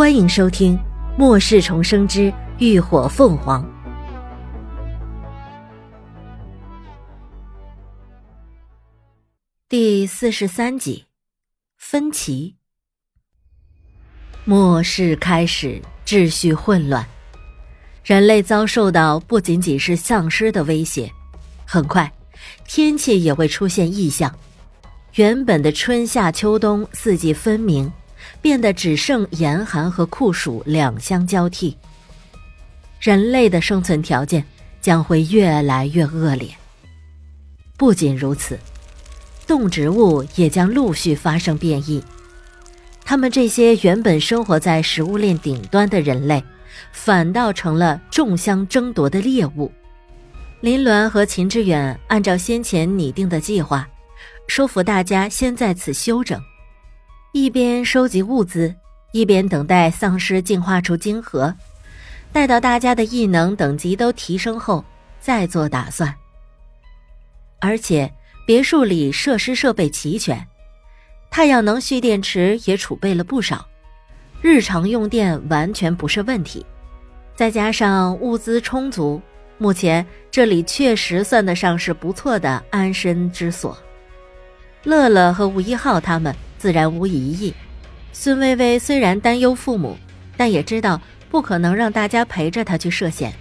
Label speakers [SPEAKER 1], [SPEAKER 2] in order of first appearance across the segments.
[SPEAKER 1] 欢迎收听《末世重生之浴火凤凰》第四十三集。分歧。末世开始，秩序混乱，人类遭受到不仅仅是丧尸的威胁，很快，天气也会出现异象。原本的春夏秋冬四季分明。变得只剩严寒和酷暑两相交替，人类的生存条件将会越来越恶劣。不仅如此，动植物也将陆续发生变异，他们这些原本生活在食物链顶端的人类，反倒成了众相争夺的猎物。林鸾和秦志远按照先前拟定的计划，说服大家先在此休整。一边收集物资，一边等待丧尸进化出晶核，待到大家的异能等级都提升后再做打算。而且别墅里设施设备齐全，太阳能蓄电池也储备了不少，日常用电完全不是问题。再加上物资充足，目前这里确实算得上是不错的安身之所。乐乐和吴一浩他们。自然无疑义。孙薇薇虽然担忧父母，但也知道不可能让大家陪着她去涉险，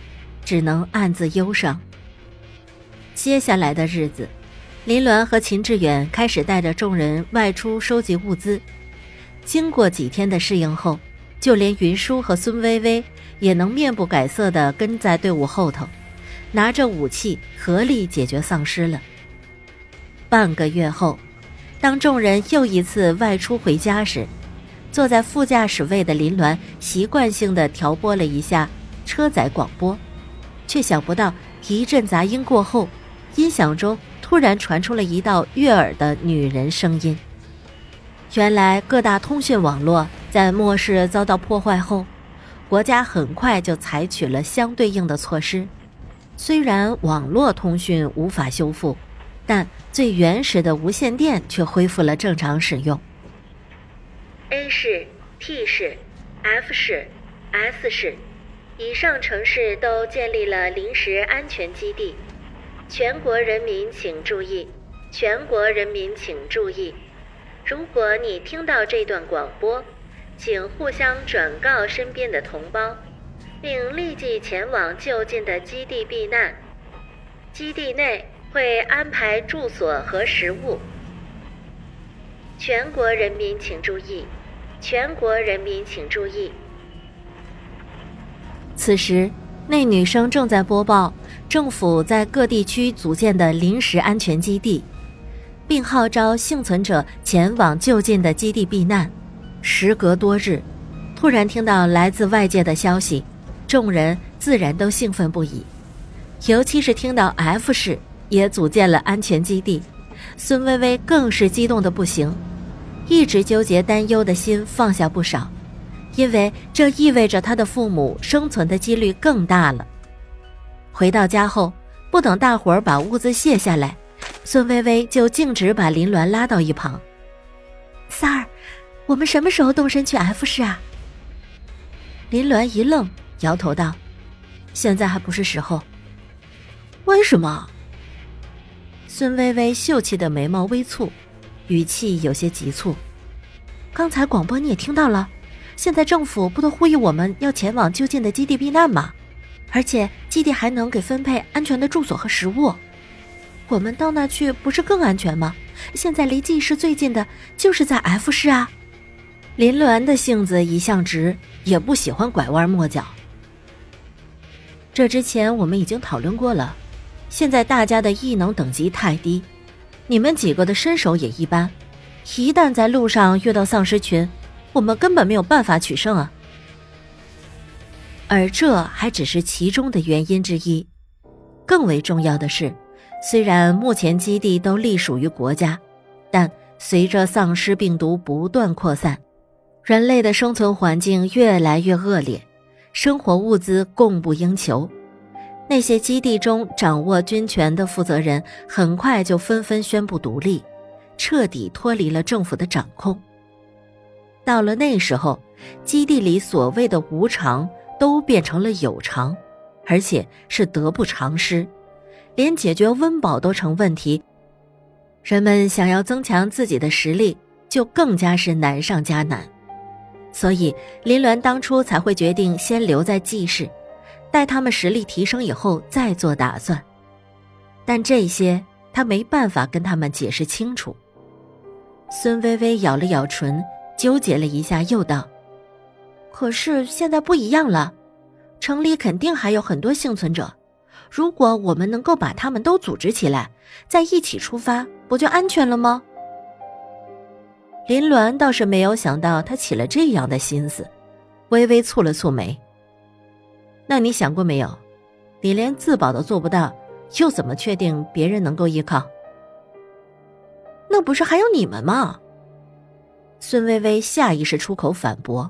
[SPEAKER 1] 只能暗自忧伤。接下来的日子，林鸾和秦志远开始带着众人外出收集物资。经过几天的适应后，就连云舒和孙薇薇也能面不改色地跟在队伍后头，拿着武器合力解决丧尸了。半个月后。当众人又一次外出回家时，坐在副驾驶位的林鸾习惯性的调拨了一下车载广播，却想不到一阵杂音过后，音响中突然传出了一道悦耳的女人声音。原来各大通讯网络在末世遭到破坏后，国家很快就采取了相对应的措施，虽然网络通讯无法修复。但最原始的无线电却恢复了正常使用。
[SPEAKER 2] A 市、T 市、F 市、S 市，以上城市都建立了临时安全基地。全国人民请注意！全国人民请注意！如果你听到这段广播，请互相转告身边的同胞，并立即前往就近的基地避难。基地内。会安排住所和食物。全国人民请注意！全国人民请注意！
[SPEAKER 1] 此时，那女生正在播报政府在各地区组建的临时安全基地，并号召幸存者前往就近的基地避难。时隔多日，突然听到来自外界的消息，众人自然都兴奋不已，尤其是听到 F 市。也组建了安全基地，孙薇薇更是激动的不行，一直纠结担忧的心放下不少，因为这意味着她的父母生存的几率更大了。回到家后，不等大伙儿把物资卸下来，孙薇薇就径直把林鸾拉到一旁：“三儿，我们什么时候动身去 F 市啊？”林鸾一愣，摇头道：“现在还不是时候。
[SPEAKER 3] 为什么？”
[SPEAKER 1] 孙微微秀气的眉毛微蹙，语气有些急促。刚才广播你也听到了，现在政府不都呼吁我们要前往就近的基地避难吗？而且基地还能给分配安全的住所和食物，我们到那去不是更安全吗？现在离 G 市最近的就是在 F 市啊。林鸾的性子一向直，也不喜欢拐弯抹角。这之前我们已经讨论过了。现在大家的异能等级太低，你们几个的身手也一般，一旦在路上遇到丧尸群，我们根本没有办法取胜啊！而这还只是其中的原因之一，更为重要的是，虽然目前基地都隶属于国家，但随着丧尸病毒不断扩散，人类的生存环境越来越恶劣，生活物资供不应求。那些基地中掌握军权的负责人，很快就纷纷宣布独立，彻底脱离了政府的掌控。到了那时候，基地里所谓的无常都变成了有常，而且是得不偿失，连解决温饱都成问题。人们想要增强自己的实力，就更加是难上加难。所以林鸾当初才会决定先留在季氏，待他们实力提升以后再做打算。但这些他没办法跟他们解释清楚。孙微微咬了咬唇，纠结了一下，又道：“可是现在不一样了，城里肯定还有很多幸存者。如果我们能够把他们都组织起来，再一起出发，不就安全了吗？”林鸾倒是没有想到他起了这样的心思，微微蹙了蹙眉。那你想过没有，你连自保都做不到，又怎么确定别人能够依靠？那不是还有你们吗？孙微微下意识出口反驳，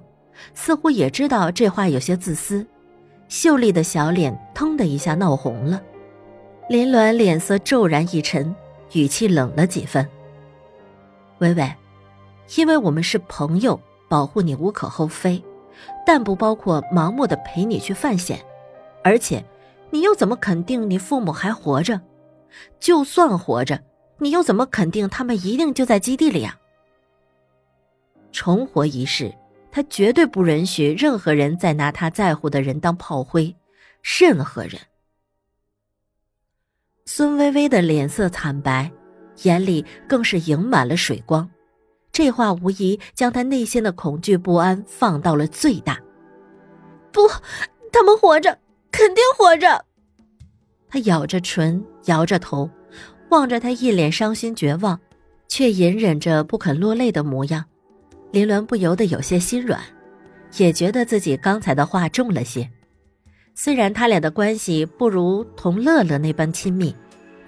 [SPEAKER 1] 似乎也知道这话有些自私，秀丽的小脸腾的一下闹红了。林鸾脸色骤然一沉，语气冷了几分。微微。因为我们是朋友，保护你无可厚非，但不包括盲目的陪你去犯险。而且，你又怎么肯定你父母还活着？就算活着，你又怎么肯定他们一定就在基地里啊？重活一世，他绝对不允许任何人再拿他在乎的人当炮灰，任何人。孙微微的脸色惨白，眼里更是盈满了水光。这话无疑将他内心的恐惧不安放到了最大。不，他们活着，肯定活着。他咬着唇，摇着头，望着他一脸伤心绝望，却隐忍着不肯落泪的模样。林鸾不由得有些心软，也觉得自己刚才的话重了些。虽然他俩的关系不如同乐乐那般亲密，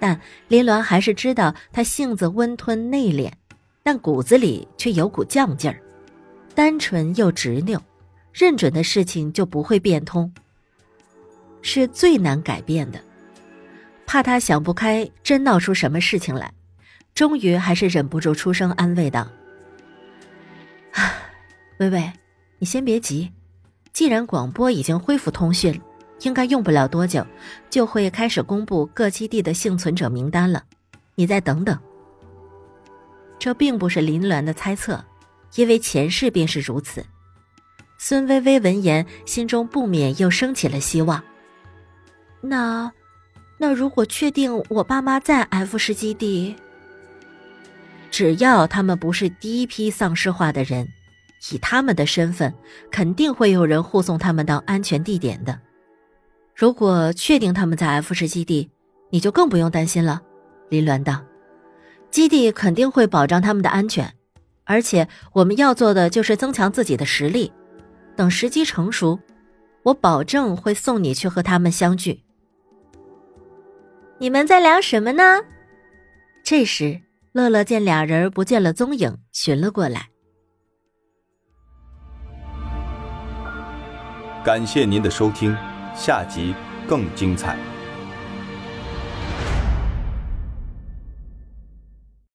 [SPEAKER 1] 但林鸾还是知道他性子温吞内敛。但骨子里却有股犟劲儿，单纯又执拗，认准的事情就不会变通，是最难改变的。怕他想不开，真闹出什么事情来，终于还是忍不住出声安慰道：“啊，微微，你先别急，既然广播已经恢复通讯，应该用不了多久就会开始公布各基地的幸存者名单了，你再等等。”这并不是林鸾的猜测，因为前世便是如此。孙微微闻言，心中不免又升起了希望。那，那如果确定我爸妈在 F 市基地，只要他们不是第一批丧尸化的人，以他们的身份，肯定会有人护送他们到安全地点的。如果确定他们在 F 市基地，你就更不用担心了。林鸾道。基地肯定会保障他们的安全，而且我们要做的就是增强自己的实力。等时机成熟，我保证会送你去和他们相聚。
[SPEAKER 2] 你们在聊什么呢？
[SPEAKER 1] 这时，乐乐见俩人不见了踪影，寻了过来。
[SPEAKER 4] 感谢您的收听，下集更精彩。